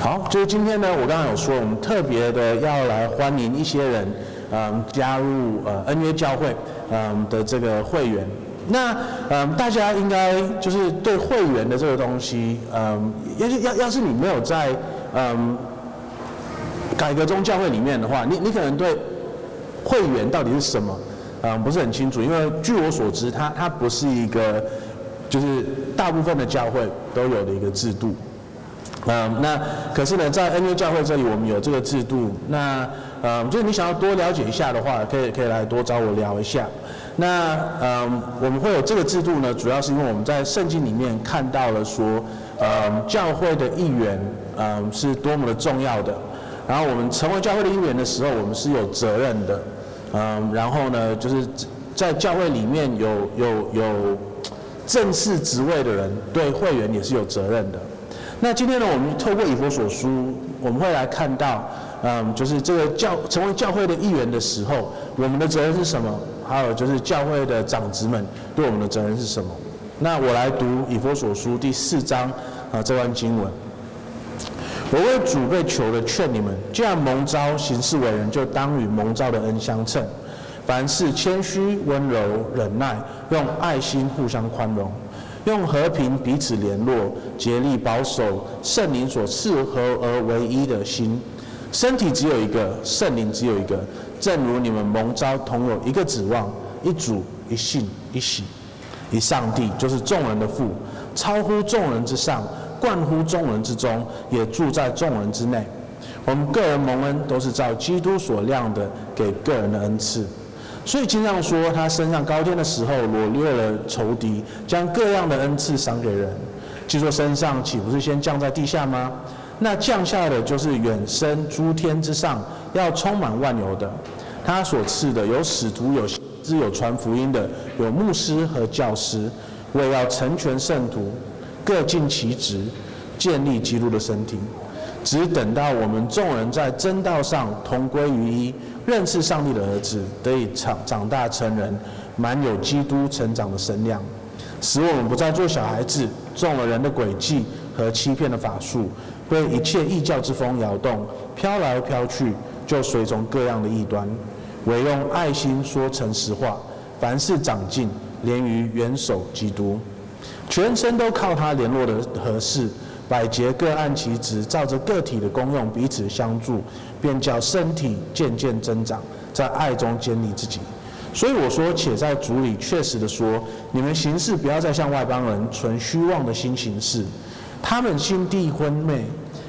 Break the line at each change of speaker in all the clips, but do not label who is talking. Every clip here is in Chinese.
好，就是今天呢，我刚刚有说，我们特别的要来欢迎一些人，嗯，加入呃恩约教会，嗯的这个会员。那嗯，大家应该就是对会员的这个东西，嗯，要要要是你没有在嗯改革宗教会里面的话，你你可能对会员到底是什么，嗯，不是很清楚。因为据我所知，它它不是一个就是大部分的教会都有的一个制度。嗯，那可是呢，在恩约教会这里，我们有这个制度。那嗯，就是你想要多了解一下的话，可以可以来多找我聊一下。那嗯，我们会有这个制度呢，主要是因为我们在圣经里面看到了说，嗯，教会的一员，嗯，是多么的重要的。然后我们成为教会的一员的时候，我们是有责任的。嗯，然后呢，就是在教会里面有有有正式职位的人，对会员也是有责任的。那今天呢，我们透过以弗所书，我们会来看到，嗯，就是这个教成为教会的一员的时候，我们的责任是什么？还有就是教会的长子们对我们的责任是什么？那我来读以弗所书第四章啊这段经文。我为主被囚的劝你们，既然蒙召行事为人，就当与蒙召的恩相称，凡事谦虚、温柔、忍耐，用爱心互相宽容。用和平彼此联络，竭力保守圣灵所赐合而为一的心。身体只有一个，圣灵只有一个，正如你们蒙召同有一个指望，一主、一信、一洗、一上帝，就是众人的父，超乎众人之上，贯乎众人之中，也住在众人之内。我们个人蒙恩，都是照基督所量的给个人的恩赐。所以经常说，他升上高天的时候，掳掠了仇敌，将各样的恩赐赏给人。据说升上，岂不是先降在地下吗？那降下的就是远升诸天之上，要充满万有的。他所赐的有使徒，有先知，有传福音的，有牧师和教师，为要成全圣徒，各尽其职，建立基督的身体。只等到我们众人在真道上同归于一。认识上帝的儿子，得以长长大成人，满有基督成长的身量，使我们不再做小孩子，中了人的诡计和欺骗的法术，被一切异教之风摇动，飘来飘去，就随从各样的异端。唯用爱心说诚实话，凡事长进，连于元首基督，全身都靠他联络的合适。百节各按其职，照着个体的功用彼此相助，便叫身体渐渐增长，在爱中建立自己。所以我说，且在主里确实的说，你们行事不要再像外邦人存虚妄的心行事，他们心地昏昧，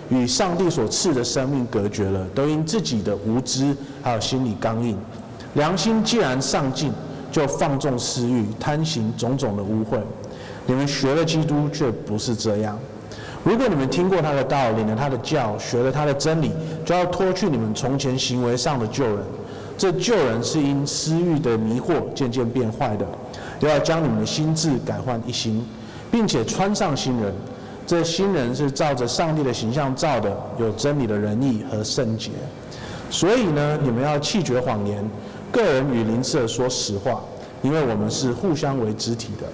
与上帝所赐的生命隔绝了，都因自己的无知还有心里刚硬，良心既然丧尽，就放纵私欲，贪行种种的污秽。你们学了基督，却不是这样。如果你们听过他的道，领了他的教，学了他的真理，就要脱去你们从前行为上的旧人。这旧人是因私欲的迷惑渐渐变坏的，又要将你们的心志改换一新，并且穿上新人。这新人是照着上帝的形象造的，有真理的仁义和圣洁。所以呢，你们要弃绝谎言，个人与邻舍说实话，因为我们是互相为肢体的。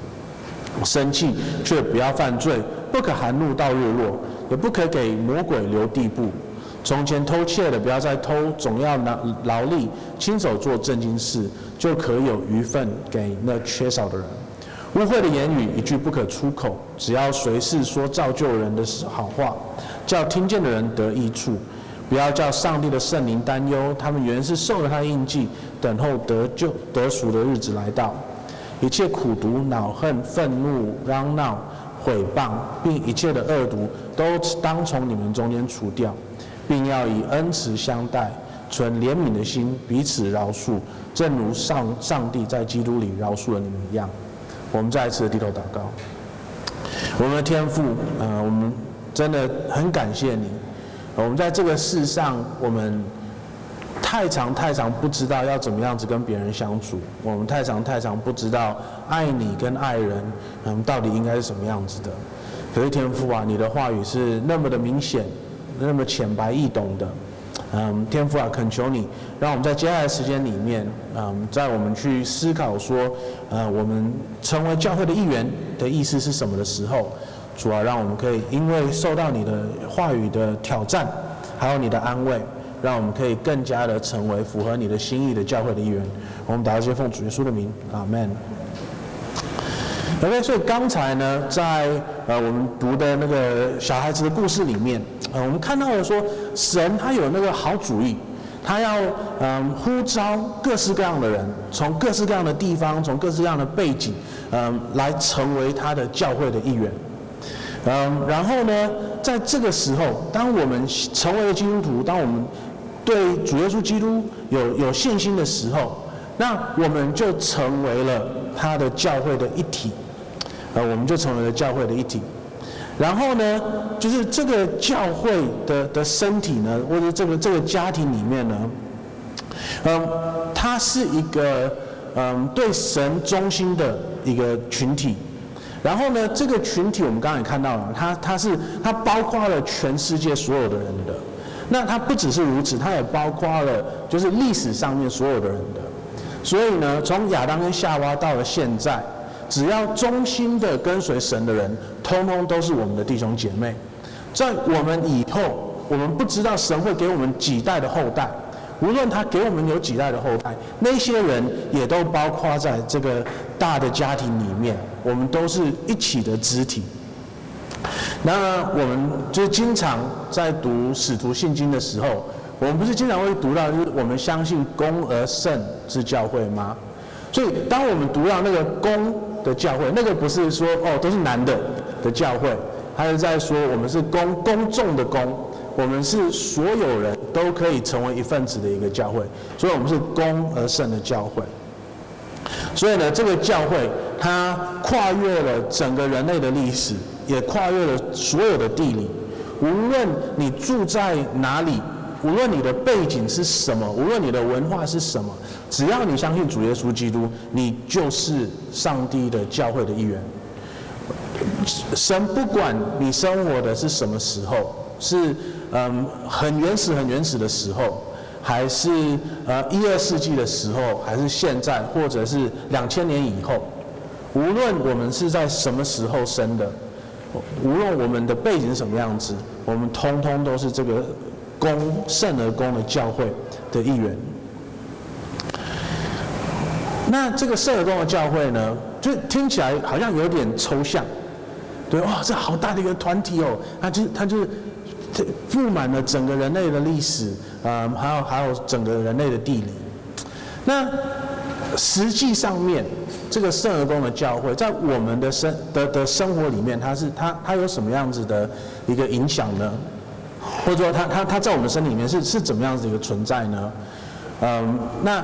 生气却不要犯罪。不可含怒到日落，也不可给魔鬼留地步。从前偷窃的，不要再偷，总要拿劳力，亲手做正经事，就可有余份给那缺少的人。污秽的言语一句不可出口，只要随时说造就人的好话，叫听见的人得益处。不要叫上帝的圣灵担忧，他们原是受了他印记，等候得救得赎的日子来到。一切苦毒、恼恨、愤怒、嚷闹。毁谤，并一切的恶毒，都当从你们中间除掉，并要以恩慈相待，存怜悯的心，彼此饶恕，正如上上帝在基督里饶恕了你们一样。我们再一次低头祷告。我们的天父，呃，我们真的很感谢你。我们在这个世上，我们。太长太长，不知道要怎么样子跟别人相处。我们太长太长，不知道爱你跟爱人，嗯，到底应该是什么样子的。可是天父啊，你的话语是那么的明显，那么浅白易懂的。嗯，天父啊，恳求你，让我们在接下来时间里面，嗯，在我们去思考说，呃，我们成为教会的一员的意思是什么的时候，主啊，让我们可以因为受到你的话语的挑战，还有你的安慰，让我们可以更加的成为符合你的心意的教会的一员。我们打一些，奉主耶稣的名，阿门。OK，所以刚才呢，在呃我们读的那个小孩子的故事里面，呃我们看到了说，神他有那个好主意，他要嗯、呼召各式各样的人，从各式各样的地方，从各式各样的背景，嗯、呃，来成为他的教会的一员。嗯、然后呢，在这个时候，当我们成为了基督徒，当我们对主耶稣基督有有信心的时候，那我们就成为了他的教会的一体。呃，我们就成为了教会的一体。然后呢，就是这个教会的的身体呢，或者这个这个家庭里面呢，嗯，它是一个嗯对神忠心的一个群体。然后呢，这个群体我们刚才也看到了，它它是它包括了全世界所有的人的。那它不只是如此，它也包括了就是历史上面所有的人的。所以呢，从亚当跟夏娃到了现在。只要忠心的跟随神的人，通通都是我们的弟兄姐妹。在我们以后，我们不知道神会给我们几代的后代，无论他给我们有几代的后代，那些人也都包括在这个大的家庭里面。我们都是一起的肢体。那我们就经常在读使徒信经的时候，我们不是经常会读到，就是我们相信公而圣之教会吗？所以，当我们读到那个公的教会，那个不是说哦都是男的的教会，他是在说我们是公公众的公，我们是所有人都可以成为一份子的一个教会，所以我们是公而圣的教会。所以呢，这个教会它跨越了整个人类的历史，也跨越了所有的地理，无论你住在哪里。无论你的背景是什么，无论你的文化是什么，只要你相信主耶稣基督，你就是上帝的教会的一员。神不管你生活的是什么时候，是嗯很原始很原始的时候，还是呃一二世纪的时候，还是现在，或者是两千年以后，无论我们是在什么时候生的，无论我们的背景是什么样子，我们通通都是这个。公圣而公的教会的一员，那这个圣而公的教会呢，就听起来好像有点抽象，对，哇，这好大的一个团体哦，它就它就是布满了整个人类的历史，啊，还有还有整个人类的地理。那实际上面，这个圣而公的教会在我们的生的的生活里面，它是它它有什么样子的一个影响呢？或者说他，他他他在我们身里面是是怎么样子一个存在呢？嗯，那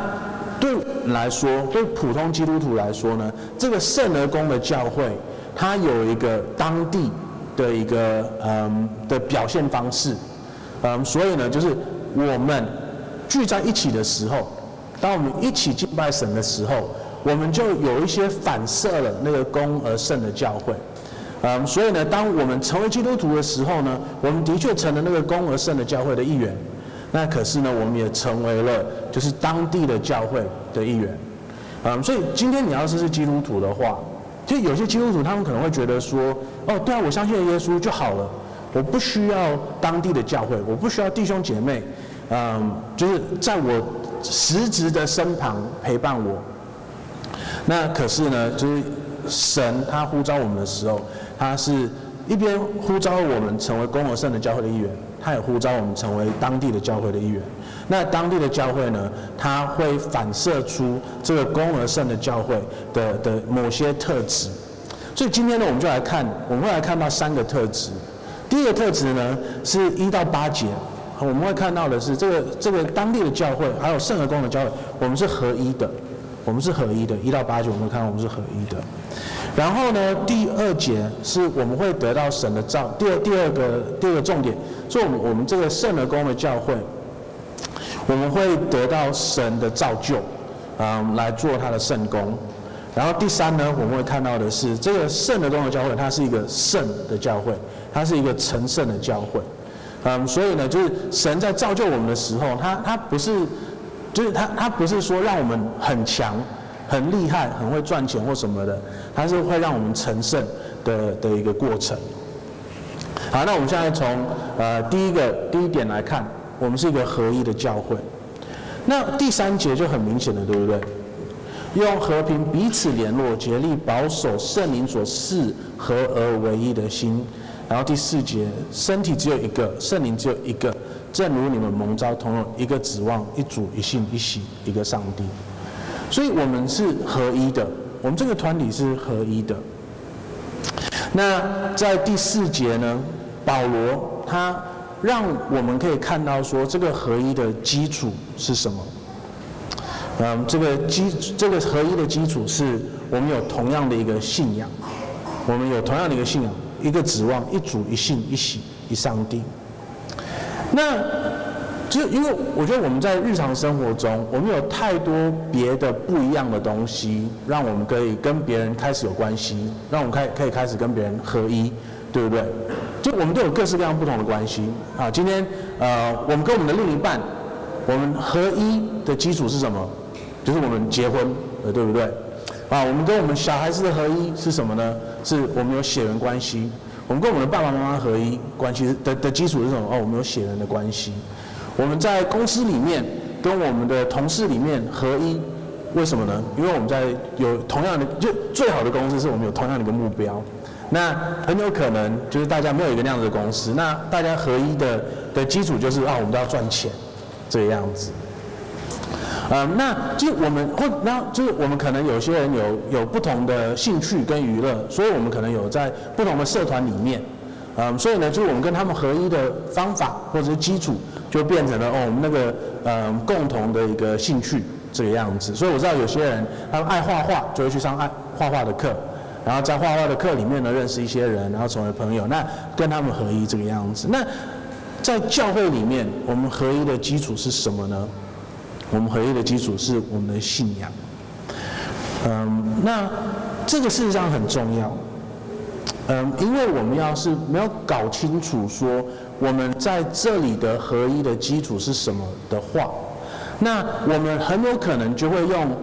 对来说，对普通基督徒来说呢，这个圣而公的教会，它有一个当地的一个嗯的表现方式，嗯，所以呢，就是我们聚在一起的时候，当我们一起敬拜神的时候，我们就有一些反射了那个公而圣的教会。嗯，所以呢，当我们成为基督徒的时候呢，我们的确成了那个公而圣的教会的一员。那可是呢，我们也成为了就是当地的教会的一员。嗯，所以今天你要是是基督徒的话，就有些基督徒他们可能会觉得说，哦，对啊，我相信耶稣就好了，我不需要当地的教会，我不需要弟兄姐妹，嗯，就是在我实质的身旁陪伴我。那可是呢，就是神他呼召我们的时候。他是一边呼召我们成为公而圣的教会的一员，他也呼召我们成为当地的教会的一员。那当地的教会呢，它会反射出这个公而圣的教会的的某些特质。所以今天呢，我们就来看，我们会来看到三个特质。第一个特质呢，是一到八节，我们会看到的是这个这个当地的教会还有圣而公的教会，我们是合一的，我们是合一的。一到八节，我们看到我们是合一的。然后呢，第二节是我们会得到神的造。第二第二个第二个重点，是我们我们这个圣而公的教会，我们会得到神的造就，嗯，来做他的圣工。然后第三呢，我们会看到的是这个圣而公的教会，它是一个圣的教会，它是一个成圣的教会，嗯，所以呢，就是神在造就我们的时候，他他不是，就是他他不是说让我们很强。很厉害，很会赚钱或什么的，他是会让我们成圣的的一个过程。好，那我们现在从呃第一个第一点来看，我们是一个合一的教会。那第三节就很明显了，对不对？用和平彼此联络，竭力保守圣灵所赐合而为一的心。然后第四节，身体只有一个，圣灵只有一个，正如你们蒙召同用一个指望，一主一信一喜一个上帝。所以我们是合一的，我们这个团体是合一的。那在第四节呢，保罗他让我们可以看到说，这个合一的基础是什么？嗯，这个基这个合一的基础是我们有同样的一个信仰，我们有同样的一个信仰，一个指望，一主一信一喜一上帝。那就因为我觉得我们在日常生活中，我们有太多别的不一样的东西，让我们可以跟别人开始有关系，让我们开可以开始跟别人合一，对不对？就我们都有各式各样不同的关系啊。今天呃，我们跟我们的另一半，我们合一的基础是什么？就是我们结婚，对不对？啊，我们跟我们小孩子的合一是什么呢？是我们有血缘关系。我们跟我们的爸爸妈妈合一关系的的基础是什么？哦，我们有血缘的关系。我们在公司里面跟我们的同事里面合一，为什么呢？因为我们在有同样的，就最好的公司是我们有同样的一个目标。那很有可能就是大家没有一个那样子的公司，那大家合一的的基础就是啊，我们都要赚钱，这个样子。嗯，那就我们或那就是我们可能有些人有有不同的兴趣跟娱乐，所以我们可能有在不同的社团里面，嗯，所以呢，就是我们跟他们合一的方法或者是基础，就变成了哦，我们那个嗯共同的一个兴趣这个样子。所以我知道有些人他们爱画画，就会去上爱画画的课，然后在画画的课里面呢认识一些人，然后成为朋友，那跟他们合一这个样子。那在教会里面，我们合一的基础是什么呢？我们合一的基础是我们的信仰，嗯，那这个事实上很重要，嗯，因为我们要是没有搞清楚说我们在这里的合一的基础是什么的话，那我们很有可能就会用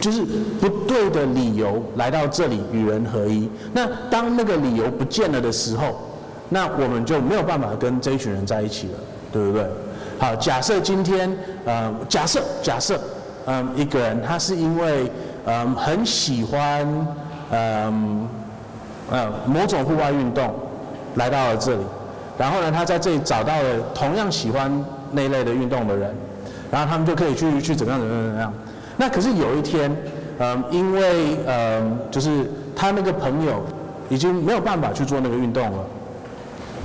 就是不对的理由来到这里与人合一。那当那个理由不见了的时候，那我们就没有办法跟这一群人在一起了，对不对？好，假设今天，呃，假设假设，嗯，一个人他是因为，嗯，很喜欢，嗯，呃，某种户外运动，来到了这里，然后呢，他在这里找到了同样喜欢那一类的运动的人，然后他们就可以去去怎么样怎么样怎么样。那可是有一天，嗯，因为，嗯，就是他那个朋友已经没有办法去做那个运动了，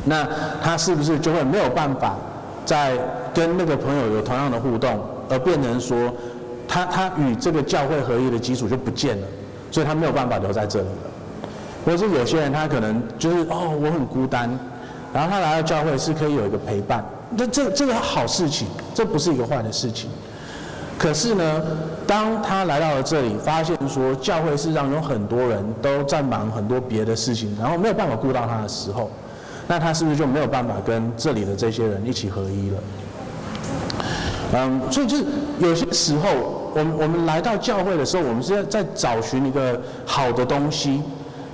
那他是不是就会没有办法？在跟那个朋友有同样的互动，而变成说，他他与这个教会合一的基础就不见了，所以他没有办法留在这里了。或者是有些人他可能就是哦，我很孤单，然后他来到教会是可以有一个陪伴，那这这个好事情，这不是一个坏的事情。可是呢，当他来到了这里，发现说教会事实上有很多人都在忙很多别的事情，然后没有办法顾到他的时候。那他是不是就没有办法跟这里的这些人一起合一了？嗯，所以就是有些时候，我们我们来到教会的时候，我们是在在找寻一个好的东西，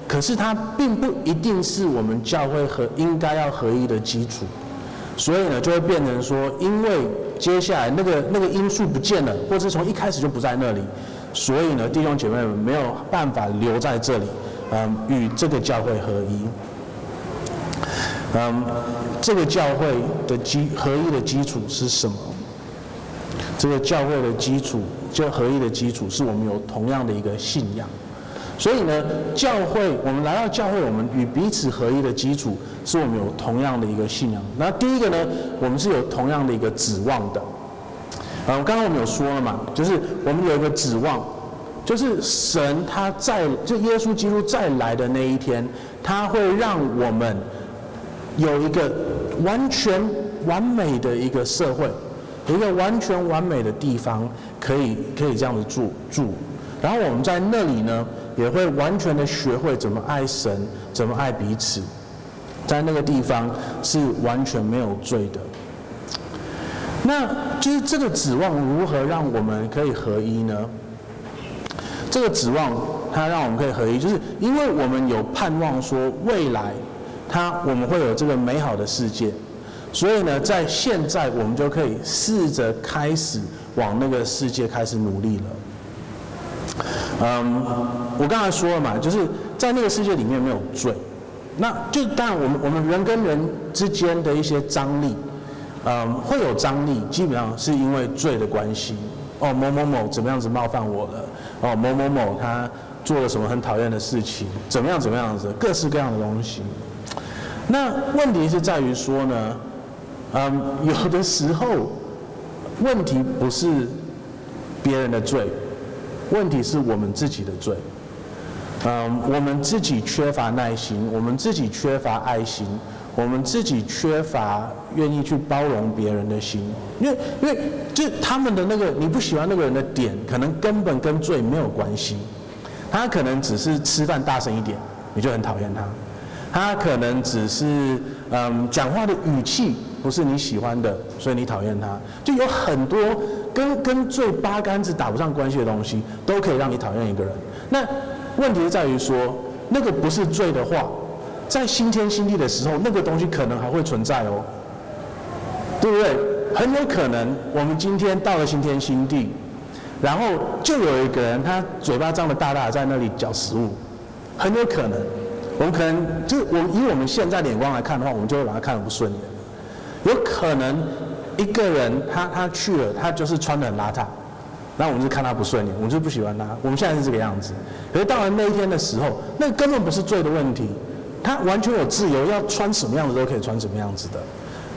可是它并不一定是我们教会和应该要合一的基础，所以呢，就会变成说，因为接下来那个那个因素不见了，或者是从一开始就不在那里，所以呢，弟兄姐妹们没有办法留在这里，嗯，与这个教会合一。嗯，这个教会的基合一的基础是什么？这个教会的基础，就合一的基础是我们有同样的一个信仰。所以呢，教会我们来到教会，我们与彼此合一的基础是我们有同样的一个信仰。那第一个呢，我们是有同样的一个指望的。嗯，刚刚我们有说了嘛，就是我们有一个指望，就是神他在就耶稣基督再来的那一天，他会让我们。有一个完全完美的一个社会，一个完全完美的地方，可以可以这样子住住。然后我们在那里呢，也会完全的学会怎么爱神，怎么爱彼此。在那个地方是完全没有罪的。那就是这个指望如何让我们可以合一呢？这个指望它让我们可以合一，就是因为我们有盼望说未来。他我们会有这个美好的世界，所以呢，在现在我们就可以试着开始往那个世界开始努力了。嗯，我刚才说了嘛，就是在那个世界里面没有罪，那就当然我们我们人跟人之间的一些张力，嗯，会有张力，基本上是因为罪的关系。哦，某某某怎么样子冒犯我了？哦，某某某他做了什么很讨厌的事情？怎么样怎么样子？各式各样的东西。那问题是在于说呢，嗯，有的时候问题不是别人的罪，问题是我们自己的罪。嗯，我们自己缺乏耐心，我们自己缺乏爱心，我们自己缺乏愿意去包容别人的心。因为，因为就他们的那个你不喜欢那个人的点，可能根本跟罪没有关系，他可能只是吃饭大声一点，你就很讨厌他。他可能只是嗯，讲话的语气不是你喜欢的，所以你讨厌他。就有很多跟跟罪八竿子打不上关系的东西，都可以让你讨厌一个人。那问题是在于说，那个不是罪的话，在新天新地的时候，那个东西可能还会存在哦，对不对？很有可能我们今天到了新天新地，然后就有一个人他嘴巴张得大大，在那里嚼食物，很有可能。我们可能就我以我们现在眼光来看的话，我们就会把他看得不顺眼。有可能一个人他他去了，他就是穿的很邋遢，那我们就看他不顺眼，我们就不喜欢他。我们现在是这个样子。可是到了那一天的时候，那根本不是罪的问题，他完全有自由，要穿什么样子都可以穿什么样子的。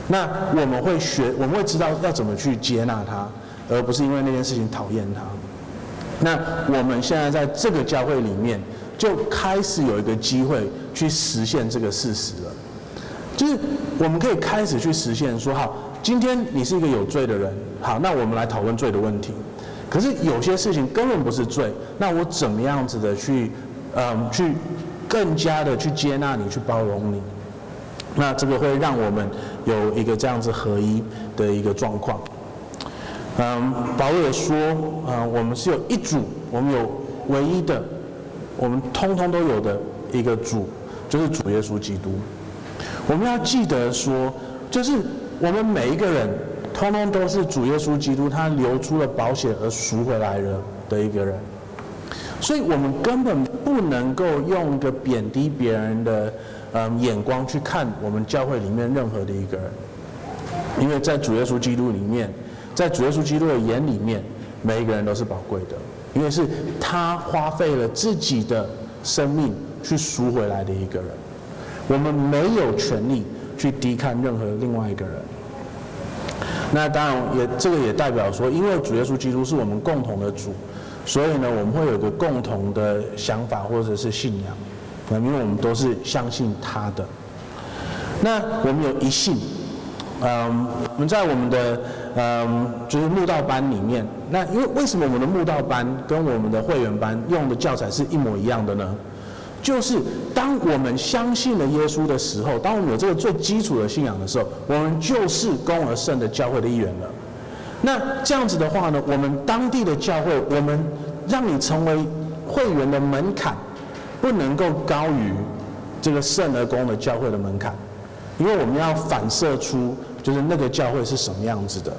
那我们会学，我们会知道要怎么去接纳他，而不是因为那件事情讨厌他。那我们现在在这个教会里面。就开始有一个机会去实现这个事实了，就是我们可以开始去实现说，好，今天你是一个有罪的人，好，那我们来讨论罪的问题。可是有些事情根本不是罪，那我怎么样子的去，嗯，去更加的去接纳你，去包容你？那这个会让我们有一个这样子合一的一个状况。嗯，保罗说，嗯，我们是有一组，我们有唯一的。我们通通都有的一个主，就是主耶稣基督。我们要记得说，就是我们每一个人，通通都是主耶稣基督他流出了宝血而赎回来了的一个人。所以我们根本不能够用一个贬低别人的嗯眼光去看我们教会里面任何的一个人，因为在主耶稣基督里面，在主耶稣基督的眼里面，每一个人都是宝贵的。因为是他花费了自己的生命去赎回来的一个人，我们没有权利去低看任何另外一个人。那当然也这个也代表说，因为主耶稣基督是我们共同的主，所以呢，我们会有一个共同的想法或者是信仰。那因为我们都是相信他的，那我们有一信。嗯，我们在我们的嗯，就是慕道班里面，那因为为什么我们的慕道班跟我们的会员班用的教材是一模一样的呢？就是当我们相信了耶稣的时候，当我们有这个最基础的信仰的时候，我们就是公而圣的教会的一员了。那这样子的话呢，我们当地的教会，我们让你成为会员的门槛，不能够高于这个圣而公的教会的门槛。因为我们要反射出，就是那个教会是什么样子的。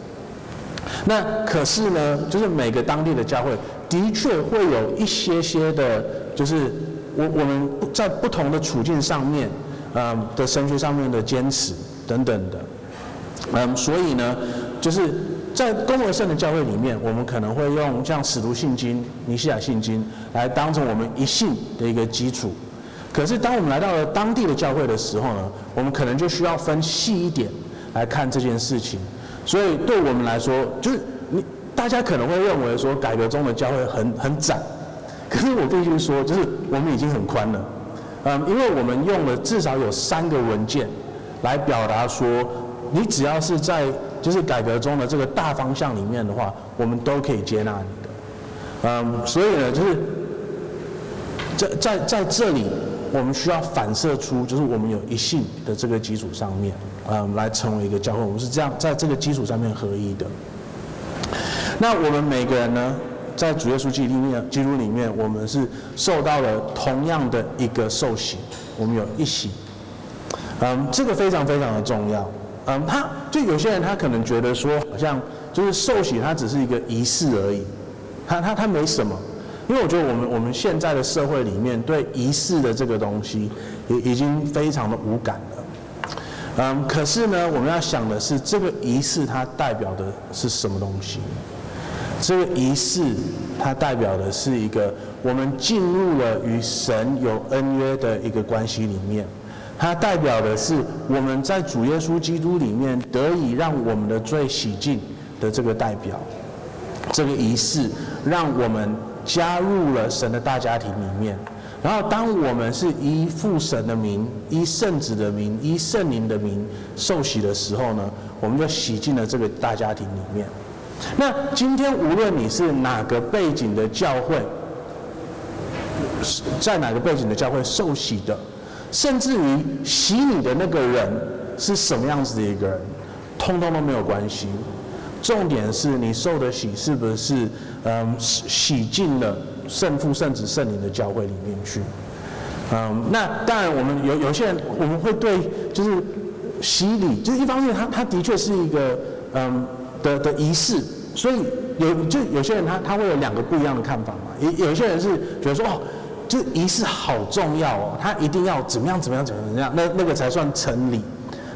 那可是呢，就是每个当地的教会的确会有一些些的，就是我我们在不同的处境上面，嗯的神学上面的坚持等等的，嗯，所以呢，就是在公而圣的教会里面，我们可能会用像使徒信经、尼西亚信经来当成我们一信的一个基础。可是，当我们来到了当地的教会的时候呢，我们可能就需要分细一点来看这件事情。所以，对我们来说，就是你大家可能会认为说，改革中的教会很很窄。可是我必须说，就是我们已经很宽了。嗯，因为我们用了至少有三个文件来表达说，你只要是在就是改革中的这个大方向里面的话，我们都可以接纳你的。嗯，所以呢，就是在在在这里。我们需要反射出，就是我们有一性的这个基础上面，嗯，来成为一个教会。我们是这样在这个基础上面合一的。那我们每个人呢，在主耶稣基督里面，基督里面，我们是受到了同样的一个受洗，我们有一洗。嗯，这个非常非常的重要。嗯，他就有些人他可能觉得说，好像就是受洗，它只是一个仪式而已，他他他没什么。因为我觉得我们我们现在的社会里面对仪式的这个东西，已已经非常的无感了。嗯，可是呢，我们要想的是，这个仪式它代表的是什么东西？这个仪式它代表的是一个我们进入了与神有恩约的一个关系里面，它代表的是我们在主耶稣基督里面得以让我们的罪洗净的这个代表。这个仪式让我们加入了神的大家庭里面。然后，当我们是依父神的名、依圣子的名、依圣灵的名受洗的时候呢，我们就洗进了这个大家庭里面。那今天无论你是哪个背景的教会，在哪个背景的教会受洗的，甚至于洗你的那个人是什么样子的一个人，通通都没有关系。重点是你受的洗是不是嗯洗进了。圣父、圣子、圣灵的教会里面去，嗯，那当然，我们有有些人，我们会对就是洗礼，就是一方面，他他的确是一个嗯的的仪式，所以有就有些人他他会有两个不一样的看法嘛。有有些人是觉得说哦，这仪式好重要哦，他一定要怎么样怎么样怎么样怎么样，那那个才算成礼。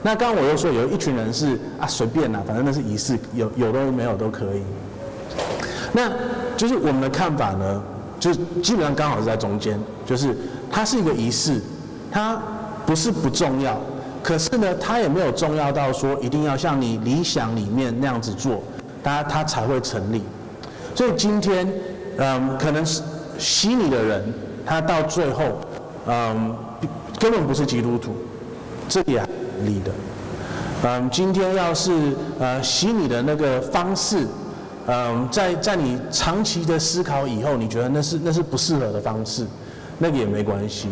那刚刚我又说有一群人是啊随便啦，反正那是仪式，有有都没有都可以。那就是我们的看法呢？就基本上刚好是在中间，就是它是一个仪式，它不是不重要，可是呢，它也没有重要到说一定要像你理想里面那样子做，它它才会成立。所以今天，嗯，可能是洗你的人，他到最后，嗯，根本不是基督徒，这也理的。嗯，今天要是呃洗你的那个方式。嗯，在在你长期的思考以后，你觉得那是那是不适合的方式，那个也没关系，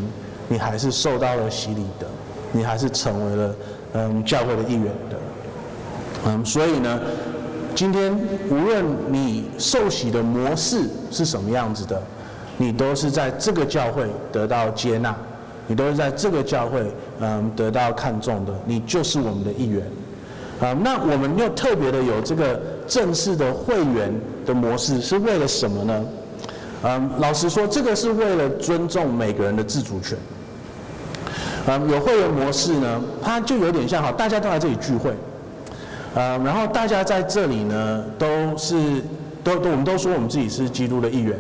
你还是受到了洗礼的，你还是成为了嗯教会的一员的，嗯，所以呢，今天无论你受洗的模式是什么样子的，你都是在这个教会得到接纳，你都是在这个教会嗯得到看重的，你就是我们的一员。啊，那我们又特别的有这个正式的会员的模式，是为了什么呢？嗯，老实说，这个是为了尊重每个人的自主权。嗯，有会员模式呢，它就有点像哈，大家都来这里聚会，嗯，然后大家在这里呢，都是都都我们都说我们自己是基督的一员。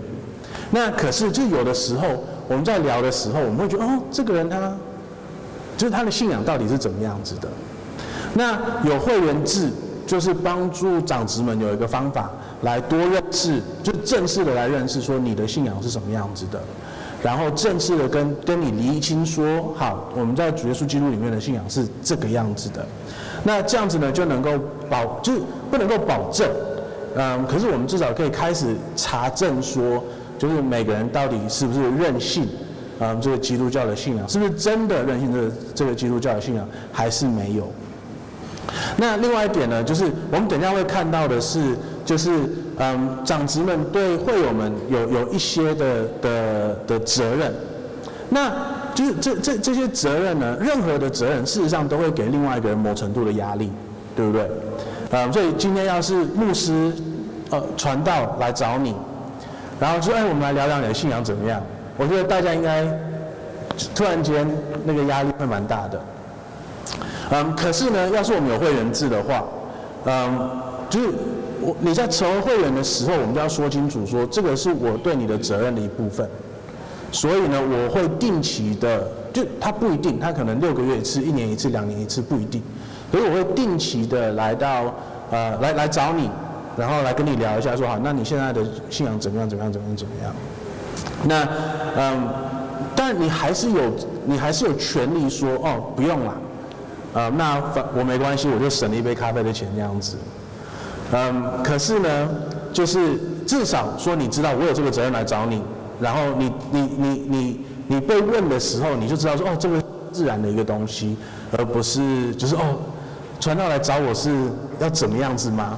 那可是就有的时候我们在聊的时候，我们会觉得哦，这个人他就是他的信仰到底是怎么样子的？那有会员制，就是帮助长执们有一个方法来多认识，就正式的来认识说你的信仰是什么样子的，然后正式的跟跟你厘清说，好，我们在主耶稣基督里面的信仰是这个样子的。那这样子呢，就能够保，就是不能够保证，嗯，可是我们至少可以开始查证说，就是每个人到底是不是认信，嗯，这个基督教的信仰，是不是真的认信这个这个基督教的信仰，还是没有。那另外一点呢，就是我们等一下会看到的是，就是嗯，长执们对会友们有有一些的的的责任，那就是这这这些责任呢，任何的责任事实上都会给另外一个人某程度的压力，对不对？嗯，所以今天要是牧师呃传道来找你，然后说哎，我们来聊聊你的信仰怎么样？我觉得大家应该突然间那个压力会蛮大的。嗯，可是呢，要是我们有会员制的话，嗯，就是我你在成为会员的时候，我们就要说清楚说，这个是我对你的责任的一部分。所以呢，我会定期的，就他不一定，他可能六个月一次、一年一次、两年一次，不一定。所以我会定期的来到，呃，来来找你，然后来跟你聊一下，说好，那你现在的信仰怎么样？怎么样？怎么样？怎么样？那，嗯，但你还是有，你还是有权利说，哦，不用啦。呃，那反我没关系，我就省了一杯咖啡的钱这样子。嗯，可是呢，就是至少说你知道我有这个责任来找你，然后你你你你你被问的时候，你就知道说哦，这个自然的一个东西，而不是就是哦，传道来找我是要怎么样子吗？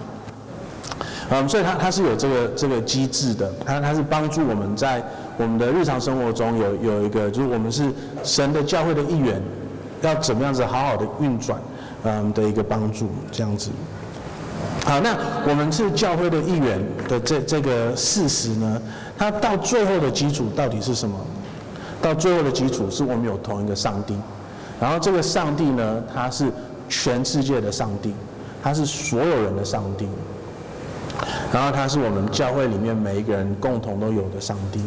嗯，所以他他是有这个这个机制的，他他是帮助我们在我们的日常生活中有有一个，就是我们是神的教会的一员。要怎么样子好好的运转，嗯的一个帮助，这样子。好，那我们是教会的一员的这这个事实呢，它到最后的基础到底是什么？到最后的基础是我们有同一个上帝，然后这个上帝呢，他是全世界的上帝，他是所有人的上帝，然后他是我们教会里面每一个人共同都有的上帝，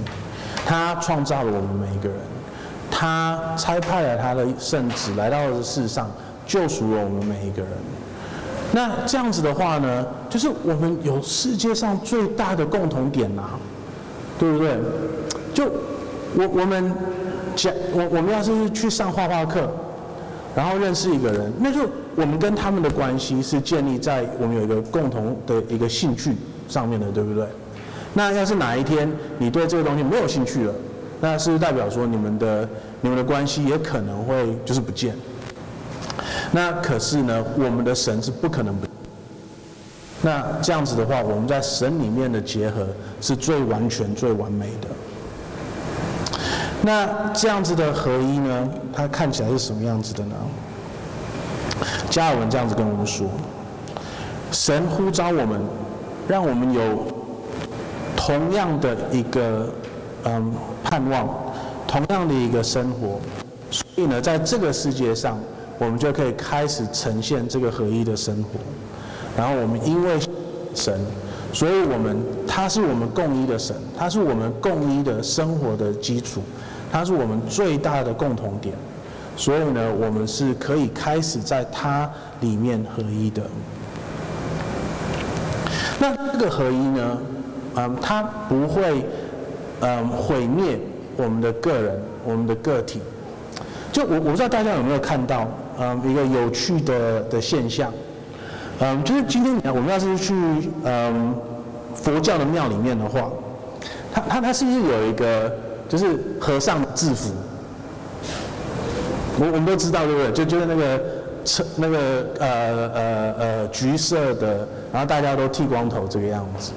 他创造了我们每一个人，他差派了他的圣子来到这世上，救赎了我们每一个人。那这样子的话呢，就是我们有世界上最大的共同点呐、啊，对不对？就我我们讲我我们要是去上画画课，然后认识一个人，那就我们跟他们的关系是建立在我们有一个共同的一个兴趣上面的，对不对？那要是哪一天你对这个东西没有兴趣了，那是代表说你们的你们的关系也可能会就是不见？那可是呢，我们的神是不可能不。那这样子的话，我们在神里面的结合是最完全、最完美的。那这样子的合一呢，它看起来是什么样子的呢？加尔文这样子跟我们说：神呼召我们，让我们有同样的一个嗯盼望，同样的一个生活。所以呢，在这个世界上。我们就可以开始呈现这个合一的生活，然后我们因为神，所以我们他是我们共一的神，他是我们共一的生活的基础，他是我们最大的共同点，所以呢，我们是可以开始在他里面合一的。那这个合一呢，嗯，它不会嗯毁灭我们的个人，我们的个体。就我我不知道大家有没有看到。嗯，一个有趣的的现象，嗯，就是今天我们要是去嗯佛教的庙里面的话，他他他是不是有一个就是和尚的制服？我我们都知道对不对？就就是那个那个呃呃呃橘色的，然后大家都剃光头这个样子。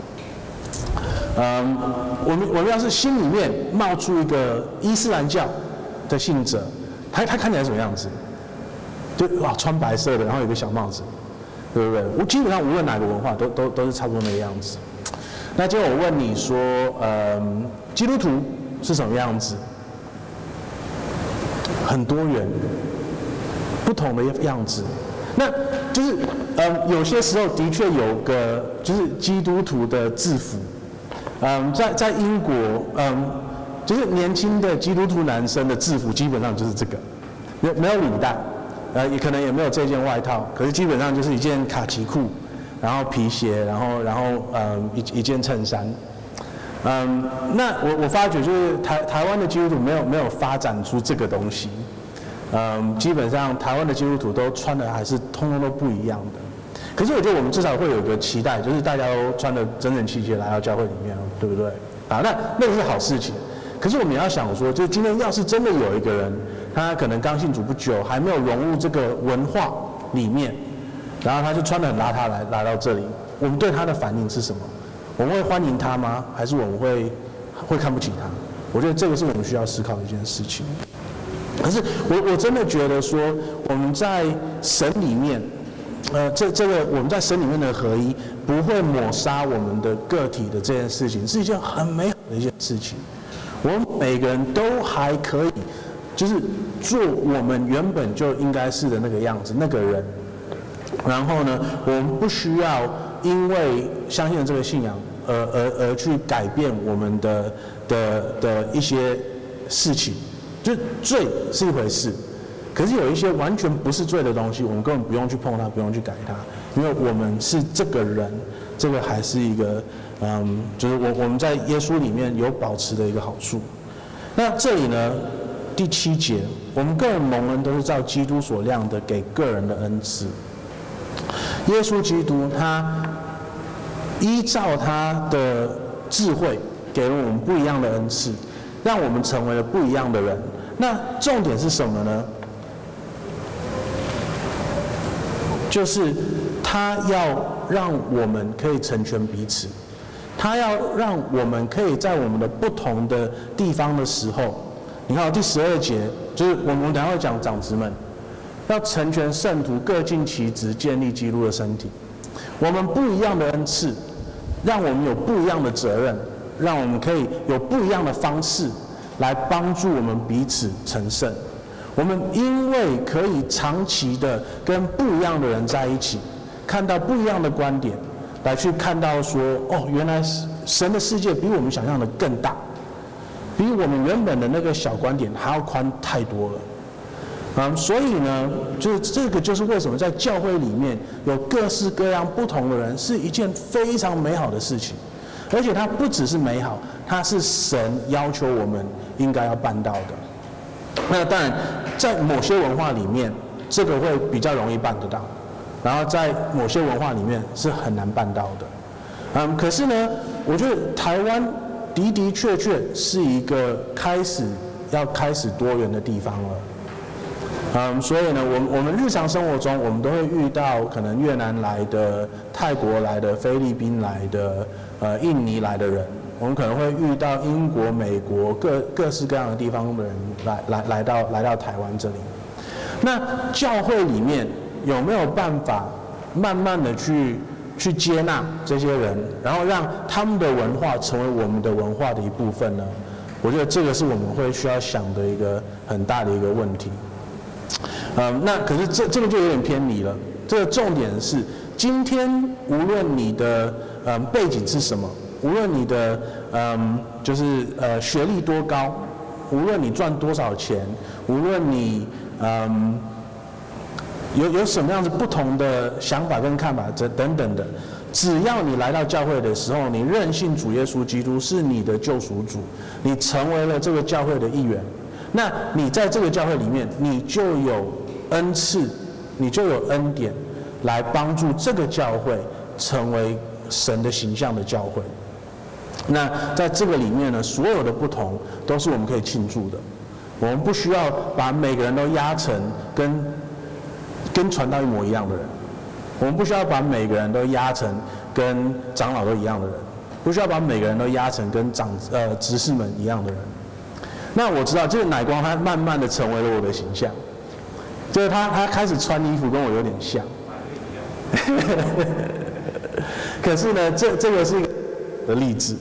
嗯，我们我们要是心里面冒出一个伊斯兰教的信者，他他看起来什么样子？就哇，穿白色的，然后有个小帽子，对不对？我基本上无论哪个文化，都都都是差不多那个样子。那今天我问你说，嗯，基督徒是什么样子？很多元，不同的样子。那就是，嗯，有些时候的确有个就是基督徒的制服。嗯，在在英国，嗯，就是年轻的基督徒男生的制服基本上就是这个，没没有领带。呃，也可能也没有这件外套，可是基本上就是一件卡其裤，然后皮鞋，然后然后呃一一件衬衫，嗯，那我我发觉就是台台湾的基督徒没有没有发展出这个东西，嗯，基本上台湾的基督徒都穿的还是通通都不一样的，可是我觉得我们至少会有个期待，就是大家都穿的整整齐齐来到教会里面，对不对？啊，那那个是好事情，可是我们也要想说，就今天要是真的有一个人。他可能刚信主不久，还没有融入这个文化里面，然后他就穿得很邋遢来来到这里。我们对他的反应是什么？我们会欢迎他吗？还是我们会会看不起他？我觉得这个是我们需要思考的一件事情。可是我我真的觉得说，我们在神里面，呃，这这个我们在神里面的合一，不会抹杀我们的个体的这件事情，是一件很美好的一件事情。我们每个人都还可以。就是做我们原本就应该是的那个样子，那个人。然后呢，我们不需要因为相信这个信仰而而而去改变我们的的的一些事情。就罪是一回事，可是有一些完全不是罪的东西，我们根本不用去碰它，不用去改它，因为我们是这个人，这个还是一个嗯，就是我我们在耶稣里面有保持的一个好处。那这里呢？第七节，我们个人蒙恩都是照基督所量的给个人的恩赐。耶稣基督他依照他的智慧，给了我们不一样的恩赐，让我们成为了不一样的人。那重点是什么呢？就是他要让我们可以成全彼此，他要让我们可以在我们的不同的地方的时候。你看第十二节，就是我们等下会讲长子们，要成全圣徒，各尽其职，建立基督的身体。我们不一样的恩赐，让我们有不一样的责任，让我们可以有不一样的方式来帮助我们彼此成圣。我们因为可以长期的跟不一样的人在一起，看到不一样的观点，来去看到说，哦，原来神的世界比我们想象的更大，比我们原本的那个小观点还要宽太多了。啊，所以呢，就是这个就是为什么在教会里面有各式各样不同的人，是一件非常美好的事情，而且它不只是美好，它是神要求我们应该要办到的。那当然，在某些文化里面，这个会比较容易办得到，然后在某些文化里面是很难办到的。嗯，可是呢，我觉得台湾的的确确是一个开始要开始多元的地方了。嗯，所以呢，我们我们日常生活中，我们都会遇到可能越南来的、泰国来的、菲律宾来的、呃，印尼来的人，我们可能会遇到英国、美国各各式各样的地方的人来来来到来到台湾这里。那教会里面有没有办法慢慢的去去接纳这些人，然后让他们的文化成为我们的文化的一部分呢？我觉得这个是我们会需要想的一个很大的一个问题。嗯，那可是这这个就有点偏离了。这个重点是，今天无论你的嗯背景是什么，无论你的嗯就是呃学历多高，无论你赚多少钱，无论你嗯有有什么样子不同的想法跟看法，这等等的，只要你来到教会的时候，你认信主耶稣基督是你的救赎主，你成为了这个教会的一员。那你在这个教会里面，你就有恩赐，你就有恩典，来帮助这个教会成为神的形象的教会。那在这个里面呢，所有的不同都是我们可以庆祝的。我们不需要把每个人都压成跟跟传道一模一样的人，我们不需要把每个人都压成跟长老都一样的人，不需要把每个人都压成跟长呃执事们一样的人。那我知道，这个奶光他慢慢的成为了我的形象，就是他他开始穿衣服跟我有点像，可是呢，这这个是一个的例子，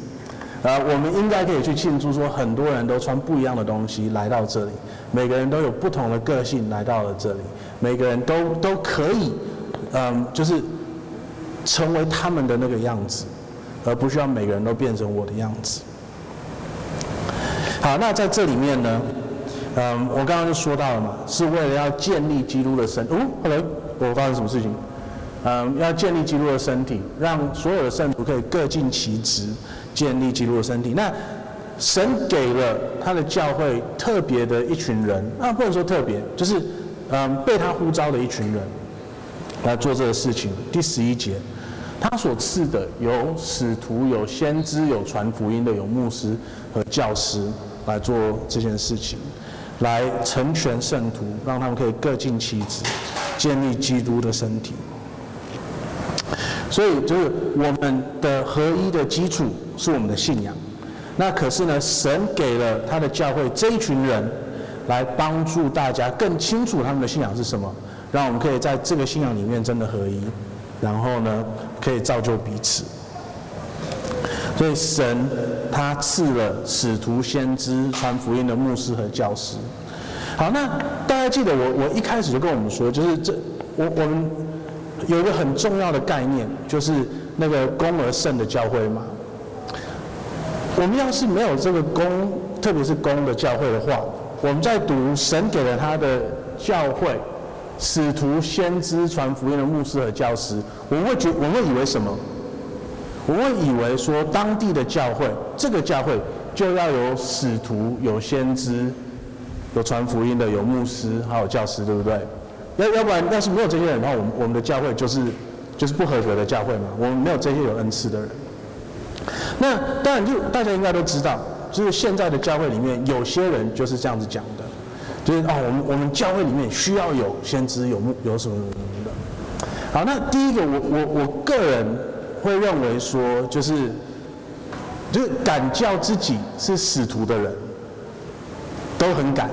啊，我们应该可以去庆祝说，很多人都穿不一样的东西来到这里，每个人都有不同的个性来到了这里，每个人都都可以，嗯，就是成为他们的那个样子，而不需要每个人都变成我的样子。好，那在这里面呢，嗯，我刚刚就说到了嘛，是为了要建立基督的身。哦，后来我发生什么事情？嗯，要建立基督的身体，让所有的圣徒可以各尽其职，建立基督的身体。那神给了他的教会特别的一群人，那不能说特别，就是嗯，被他呼召的一群人来做这个事情。第十一节。他所赐的有使徒、有先知、有传福音的、有牧师和教师来做这件事情，来成全圣徒，让他们可以各尽其职，建立基督的身体。所以，就是我们的合一的基础是我们的信仰。那可是呢，神给了他的教会这一群人，来帮助大家更清楚他们的信仰是什么，让我们可以在这个信仰里面真的合一。然后呢，可以造就彼此。所以神他赐了使徒、先知、传福音的牧师和教师。好，那大家记得我我一开始就跟我们说，就是这我我们有一个很重要的概念，就是那个公而圣的教会嘛。我们要是没有这个公，特别是公的教会的话，我们在读神给了他的教会。使徒、先知、传福音的牧师和教师，我会觉，我会以为什么？我会以为说，当地的教会，这个教会就要有使徒、有先知、有传福音的、有牧师，还有教师，对不对？要要不然，要是没有这些人的话，我们我们的教会就是就是不合格的教会嘛。我们没有这些有恩赐的人。那当然，就大家应该都知道，就是现在的教会里面，有些人就是这样子讲的。就是哦，我们我们教会里面需要有先知、有目、有什么什么什么的。好，那第一个，我我我个人会认为说，就是就是敢叫自己是使徒的人，都很敢。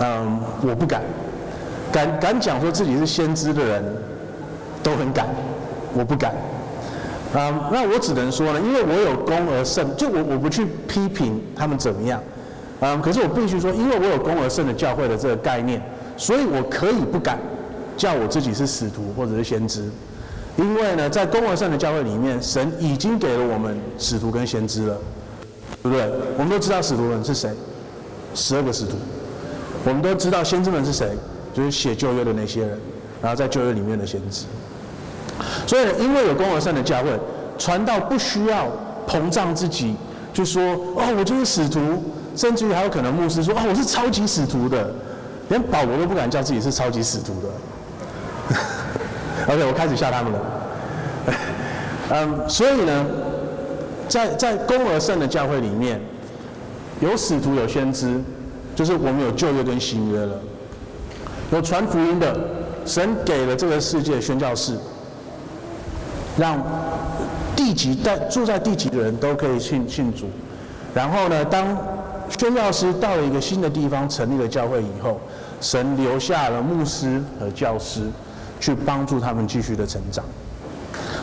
嗯，我不敢。敢敢讲说自己是先知的人，都很敢，我不敢。啊、嗯，那我只能说呢，因为我有功而胜，就我我不去批评他们怎么样，啊、嗯，可是我必须说，因为我有功而胜的教会的这个概念，所以我可以不敢叫我自己是使徒或者是先知，因为呢，在功而胜的教会里面，神已经给了我们使徒跟先知了，对不对？我们都知道使徒们是谁，十二个使徒，我们都知道先知们是谁，就是写旧约的那些人，然后在旧约里面的先知。所以，因为有公而胜的教会，传道不需要膨胀自己，就说哦，我就是使徒，甚至于还有可能牧师说哦，我是超级使徒的，连保罗都不敢叫自己是超级使徒的。OK，我开始吓他们了。嗯，所以呢，在在公而胜的教会里面，有使徒有先知，就是我们有旧约跟新约了，有传福音的，神给了这个世界宣教士。让地级在住在地级的人都可以信信主，然后呢，当宣教师到了一个新的地方成立了教会以后，神留下了牧师和教师，去帮助他们继续的成长。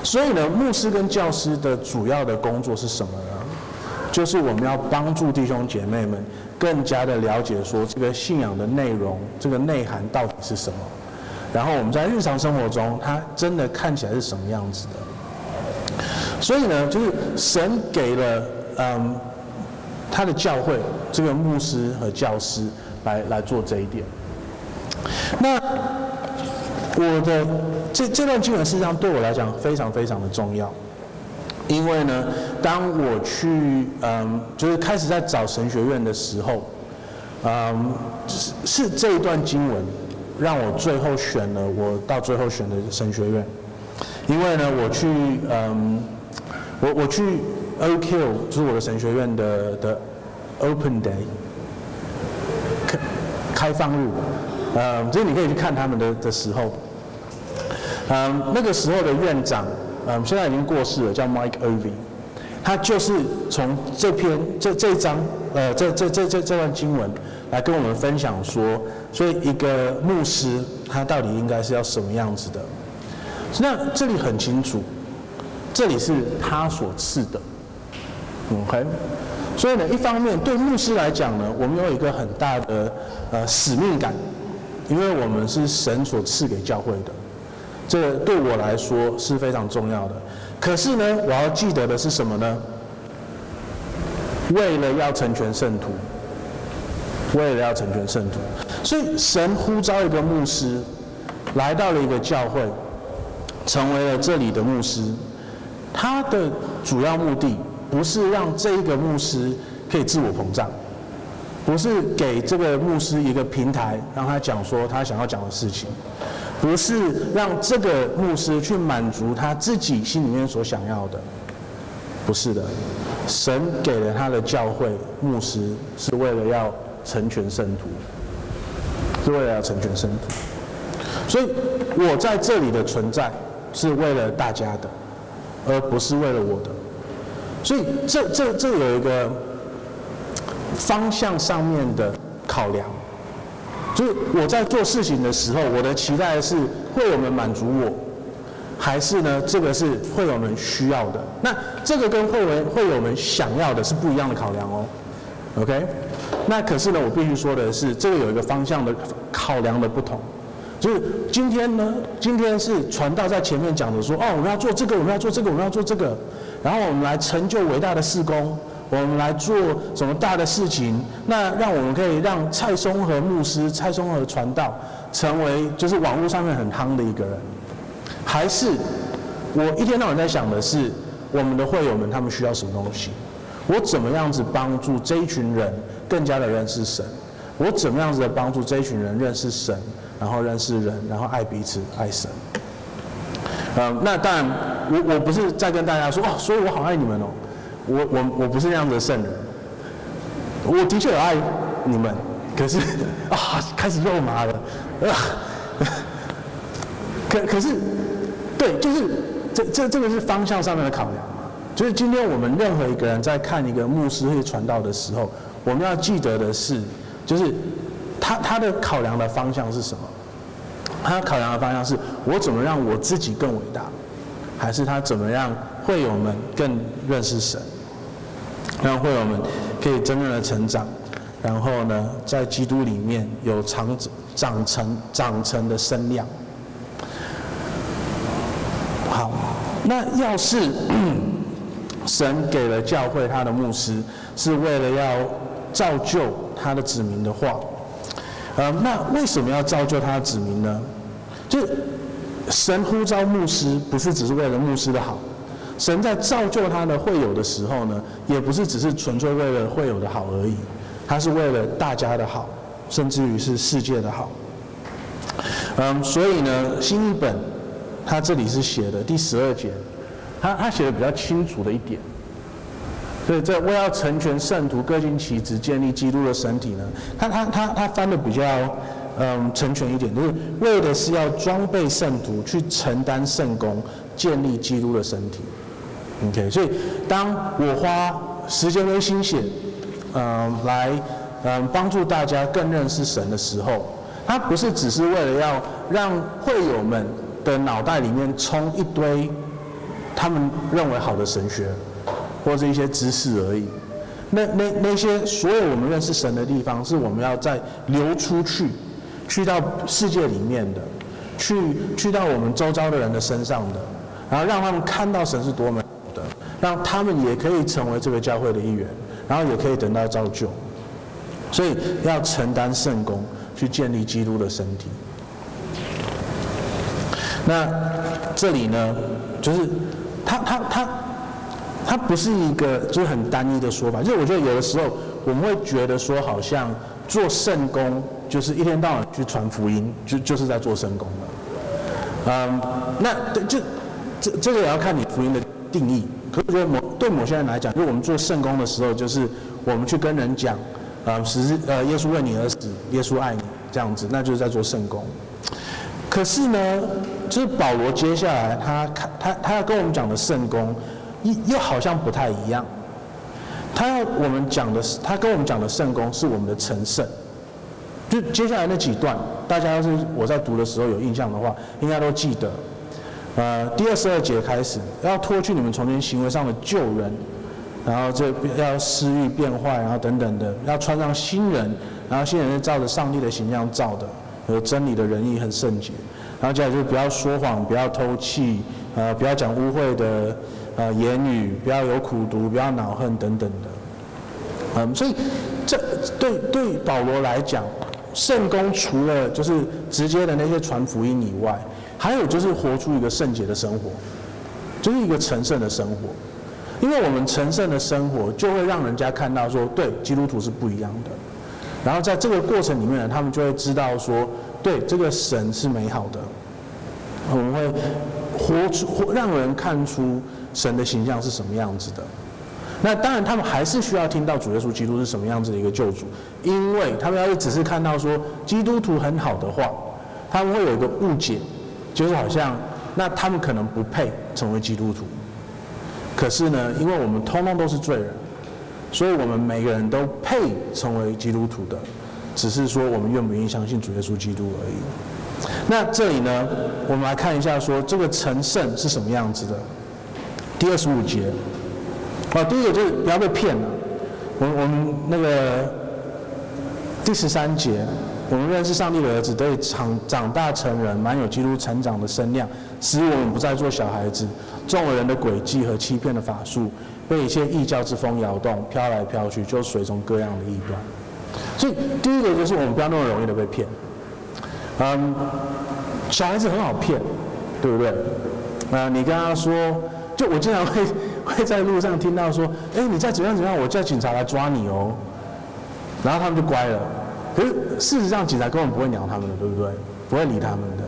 所以呢，牧师跟教师的主要的工作是什么呢？就是我们要帮助弟兄姐妹们更加的了解说这个信仰的内容，这个内涵到底是什么。然后我们在日常生活中，它真的看起来是什么样子的？所以呢，就是神给了嗯他的教会这个牧师和教师来来做这一点。那我的这这段经文事实上对我来讲非常非常的重要，因为呢，当我去嗯就是开始在找神学院的时候，嗯是是这一段经文。让我最后选了我到最后选的神学院，因为呢，我去嗯，我我去 OQ 就是我的神学院的的 Open Day 开放日，嗯，就是你可以去看他们的的时候，嗯，那个时候的院长，嗯，现在已经过世了，叫 Mike Irvin 他就是从这篇这这一章，呃，这这这这这段经文。来跟我们分享说，所以一个牧师他到底应该是要什么样子的？那这里很清楚，这里是他所赐的，OK。所以呢，一方面对牧师来讲呢，我们有一个很大的呃使命感，因为我们是神所赐给教会的，这对我来说是非常重要的。可是呢，我要记得的是什么呢？为了要成全圣徒。为了要成全圣徒，所以神呼召一个牧师来到了一个教会，成为了这里的牧师。他的主要目的不是让这一个牧师可以自我膨胀，不是给这个牧师一个平台让他讲说他想要讲的事情，不是让这个牧师去满足他自己心里面所想要的，不是的。神给了他的教会牧师是为了要。成全圣徒，是为了要成全圣徒，所以我在这里的存在是为了大家的，而不是为了我的。所以这这这有一个方向上面的考量，就是我在做事情的时候，我的期待是会有人满足我，还是呢这个是会有人需要的？那这个跟会有会有人想要的是不一样的考量哦。OK。那可是呢，我必须说的是，这个有一个方向的考量的不同，就是今天呢，今天是传道在前面讲的说，哦，我们要做这个，我们要做这个，我们要做这个，然后我们来成就伟大的事工，我们来做什么大的事情，那让我们可以让蔡松和牧师、蔡松和传道成为就是网络上面很夯的一个人，还是我一天到晚在想的是，我们的会友们他们需要什么东西，我怎么样子帮助这一群人？更加的认识神，我怎么样子的帮助这一群人认识神，然后认识人，然后爱彼此，爱神。嗯，那当然，我我不是在跟大家说哦，所以我好爱你们哦，我我我不是那样的圣人，我的确有爱你们，可是啊，开始肉麻了，啊，可可是，对，就是这这这个是方向上面的考量，就是今天我们任何一个人在看一个牧师会传道的时候。我们要记得的是，就是他他的考量的方向是什么？他考量的方向是我怎么让我自己更伟大，还是他怎么让会友们更认识神，让会友们可以真正的成长，然后呢，在基督里面有长长成长成的身量。好，那要是神给了教会他的牧师，是为了要造就他的子民的话。呃，那为什么要造就他的子民呢？就神呼召牧师，不是只是为了牧师的好，神在造就他的会友的时候呢，也不是只是纯粹为了会友的好而已，他是为了大家的好，甚至于是世界的好。嗯，所以呢，新译本他这里是写的第十二节，他他写的比较清楚的一点。所以这为要成全圣徒，各尽其职，建立基督的身体呢，他他他他翻的比较嗯成全一点，就是为的是要装备圣徒去承担圣工，建立基督的身体。OK，所以当我花时间跟心血，嗯来嗯帮助大家更认识神的时候，他不是只是为了要让会友们的脑袋里面充一堆他们认为好的神学。或者一些知识而已，那那那些所有我们认识神的地方，是我们要再流出去，去到世界里面的，去去到我们周遭的人的身上的，然后让他们看到神是多么，让他们也可以成为这个教会的一员，然后也可以等到造就。所以要承担圣工，去建立基督的身体。那这里呢，就是他他他。他不是一个就是很单一的说法，就是我觉得有的时候我们会觉得说，好像做圣工就是一天到晚去传福音，就就是在做圣工了。嗯，那就这这个也要看你福音的定义。可是我觉得某对某些人来讲，就我们做圣工的时候，就是我们去跟人讲，呃，是呃耶稣为你而死，耶稣爱你这样子，那就是在做圣工。可是呢，就是保罗接下来他他他他要跟我们讲的圣工。又好像不太一样。他要我们讲的是，他跟我们讲的圣工是我们的成圣。就接下来那几段，大家要是我在读的时候有印象的话，应该都记得。呃，第二十二节开始，要脱去你们从前行为上的旧人，然后这要私欲变坏，然后等等的，要穿上新人，然后新人是照着上帝的形象造的，有真理的仁义和圣洁。然后接下来就不要说谎，不要偷窃，呃，不要讲污秽的。呃，言语不要有苦毒，不要恼恨等等的。嗯，所以这对对保罗来讲，圣工除了就是直接的那些传福音以外，还有就是活出一个圣洁的生活，就是一个成圣的生活。因为我们成圣的生活，就会让人家看到说，对，基督徒是不一样的。然后在这个过程里面呢，他们就会知道说，对，这个神是美好的。我们会活出，活让人看出。神的形象是什么样子的？那当然，他们还是需要听到主耶稣基督是什么样子的一个救主，因为他们要是只是看到说基督徒很好的话，他们会有一个误解，就是好像那他们可能不配成为基督徒。可是呢，因为我们通通都是罪人，所以我们每个人都配成为基督徒的，只是说我们愿不愿意相信主耶稣基督而已。那这里呢，我们来看一下说这个成圣是什么样子的。第二十五节，啊，第一个就是不要被骗了。我我们那个第十三节，我们认识上帝的儿子，得以长长大成人，满有基督成长的身量，使我们不再做小孩子，中人的诡计和欺骗的法术，被一切异教之风摇动，飘来飘去，就随从各样的异端。所以第一个就是我们不要那么容易的被骗。嗯，小孩子很好骗，对不对？啊，你跟他说。就我经常会会在路上听到说，哎，你再怎样怎样，我叫警察来抓你哦，然后他们就乖了。可是事实上，警察根本不会鸟他们的，对不对？不会理他们的。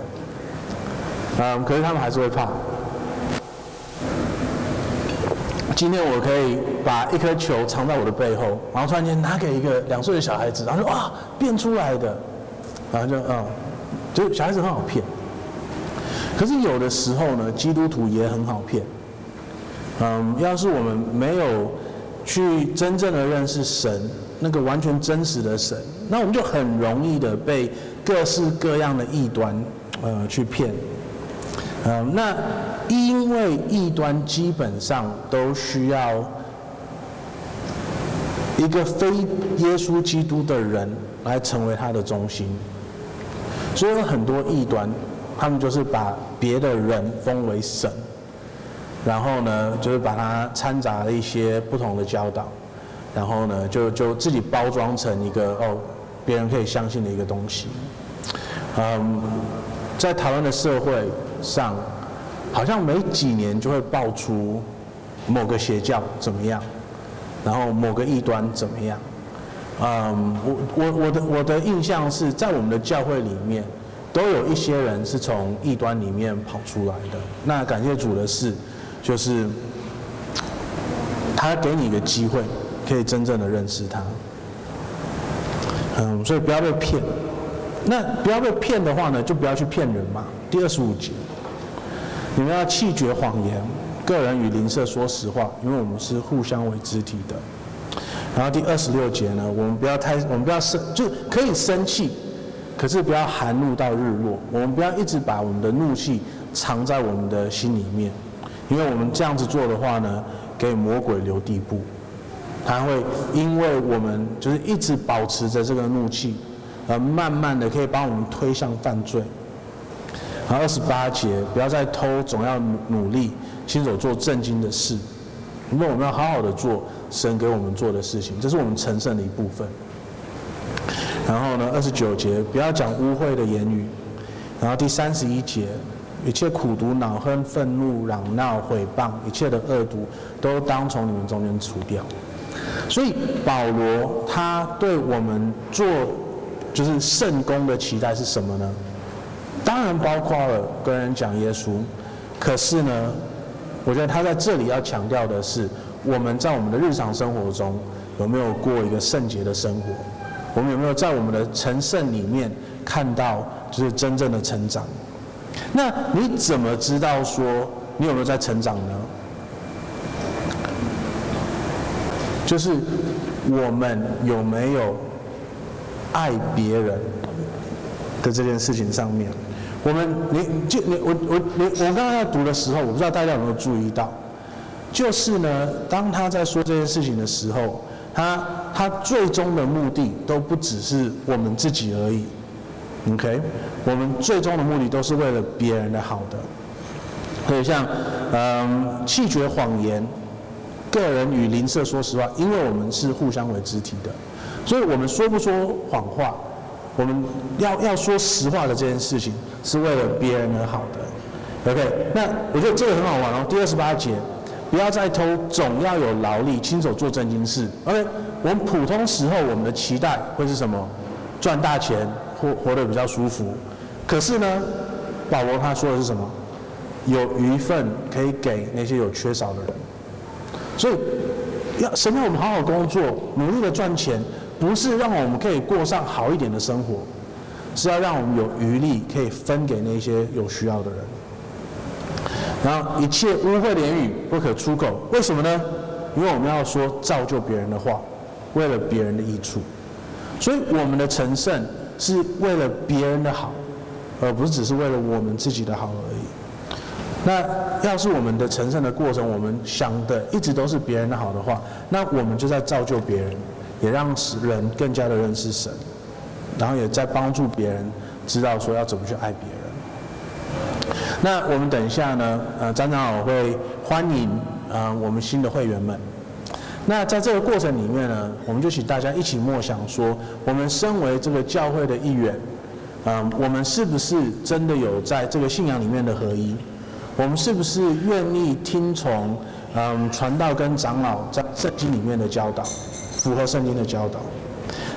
嗯，可是他们还是会怕。今天我可以把一颗球藏在我的背后，然后突然间拿给一个两岁的小孩子，然后说啊，变出来的，然后就嗯，就小孩子很好骗。可是有的时候呢，基督徒也很好骗。嗯，要是我们没有去真正的认识神，那个完全真实的神，那我们就很容易的被各式各样的异端呃去骗。呃，那因为异端基本上都需要一个非耶稣基督的人来成为他的中心，所以有很多异端，他们就是把别的人封为神，然后呢，就是把它掺杂了一些不同的教导，然后呢，就就自己包装成一个哦，别人可以相信的一个东西。嗯，在台湾的社会上，好像每几年就会爆出某个邪教怎么样，然后某个异端怎么样。嗯，我我我的我的印象是在我们的教会里面，都有一些人是从异端里面跑出来的。那感谢主的是，就是他给你一个机会，可以真正的认识他。嗯，所以不要被骗。那不要被骗的话呢，就不要去骗人嘛。第二十五节，你们要弃绝谎言，个人与邻舍说实话，因为我们是互相为肢体的。然后第二十六节呢，我们不要太，我们不要生，就可以生气，可是不要含怒到日落。我们不要一直把我们的怒气藏在我们的心里面，因为我们这样子做的话呢，给魔鬼留地步，他会因为我们就是一直保持着这个怒气。而慢慢的可以帮我们推向犯罪。然后二十八节，不要再偷，总要努力亲手做正经的事，因为我们要好好的做神给我们做的事情，这是我们成圣的一部分。然后呢，二十九节，不要讲污秽的言语。然后第三十一节，一切苦毒、恼恨、愤怒、嚷闹、毁谤，一切的恶毒，都当从你们中间除掉。所以保罗他对我们做。就是圣工的期待是什么呢？当然包括了跟人讲耶稣，可是呢，我觉得他在这里要强调的是，我们在我们的日常生活中有没有过一个圣洁的生活？我们有没有在我们的成圣里面看到就是真正的成长？那你怎么知道说你有没有在成长呢？就是我们有没有？爱别人的这件事情上面，我们你就你我我你我刚刚在读的时候，我不知道大家有没有注意到，就是呢，当他在说这件事情的时候，他他最终的目的都不只是我们自己而已，OK，我们最终的目的都是为了别人的好的，所以像嗯弃绝谎言，个人与邻舍说实话，因为我们是互相为肢体的。所以我们说不说谎话，我们要要说实话的这件事情，是为了别人而好的。OK，那我觉得这个很好玩哦。第二十八节，不要再偷，总要有劳力，亲手做正经事。OK，我们普通时候我们的期待会是什么？赚大钱，活活得比较舒服。可是呢，保罗他说的是什么？有余份可以给那些有缺少的人。所以要神让我们好好工作，努力的赚钱。不是让我们可以过上好一点的生活，是要让我们有余力可以分给那些有需要的人。然后一切污秽的言语不可出口，为什么呢？因为我们要说造就别人的话，为了别人的益处。所以我们的成圣是为了别人的好，而不是只是为了我们自己的好而。那要是我们的成圣的过程，我们想的一直都是别人的好的话，那我们就在造就别人。也让人更加的认识神，然后也在帮助别人知道说要怎么去爱别人。那我们等一下呢，呃，张长老会欢迎呃我们新的会员们。那在这个过程里面呢，我们就请大家一起默想说，我们身为这个教会的一员，嗯、我们是不是真的有在这个信仰里面的合一？我们是不是愿意听从嗯传道跟长老在圣经里面的教导？符合圣经的教导，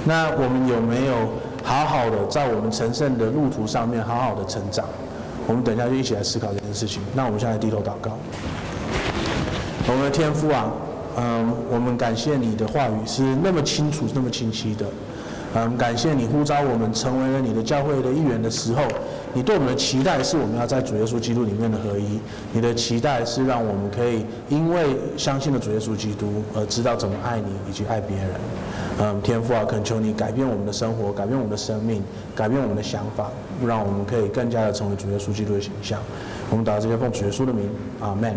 那我们有没有好好的在我们成圣的路途上面好好的成长？我们等一下就一起来思考这件事情。那我们现在低头祷告。我们的天父啊，嗯，我们感谢你的话语是那么清楚、那么清晰的。嗯，感谢你呼召我们成为了你的教会的一员的时候，你对我们的期待是我们要在主耶稣基督里面的合一。你的期待是让我们可以因为相信了主耶稣基督而知道怎么爱你以及爱别人。嗯，天父啊，恳求你改变我们的生活，改变我们的生命，改变我们的想法，让我们可以更加的成为主耶稣基督的形象。我们祷告这些奉主耶稣的名，阿门。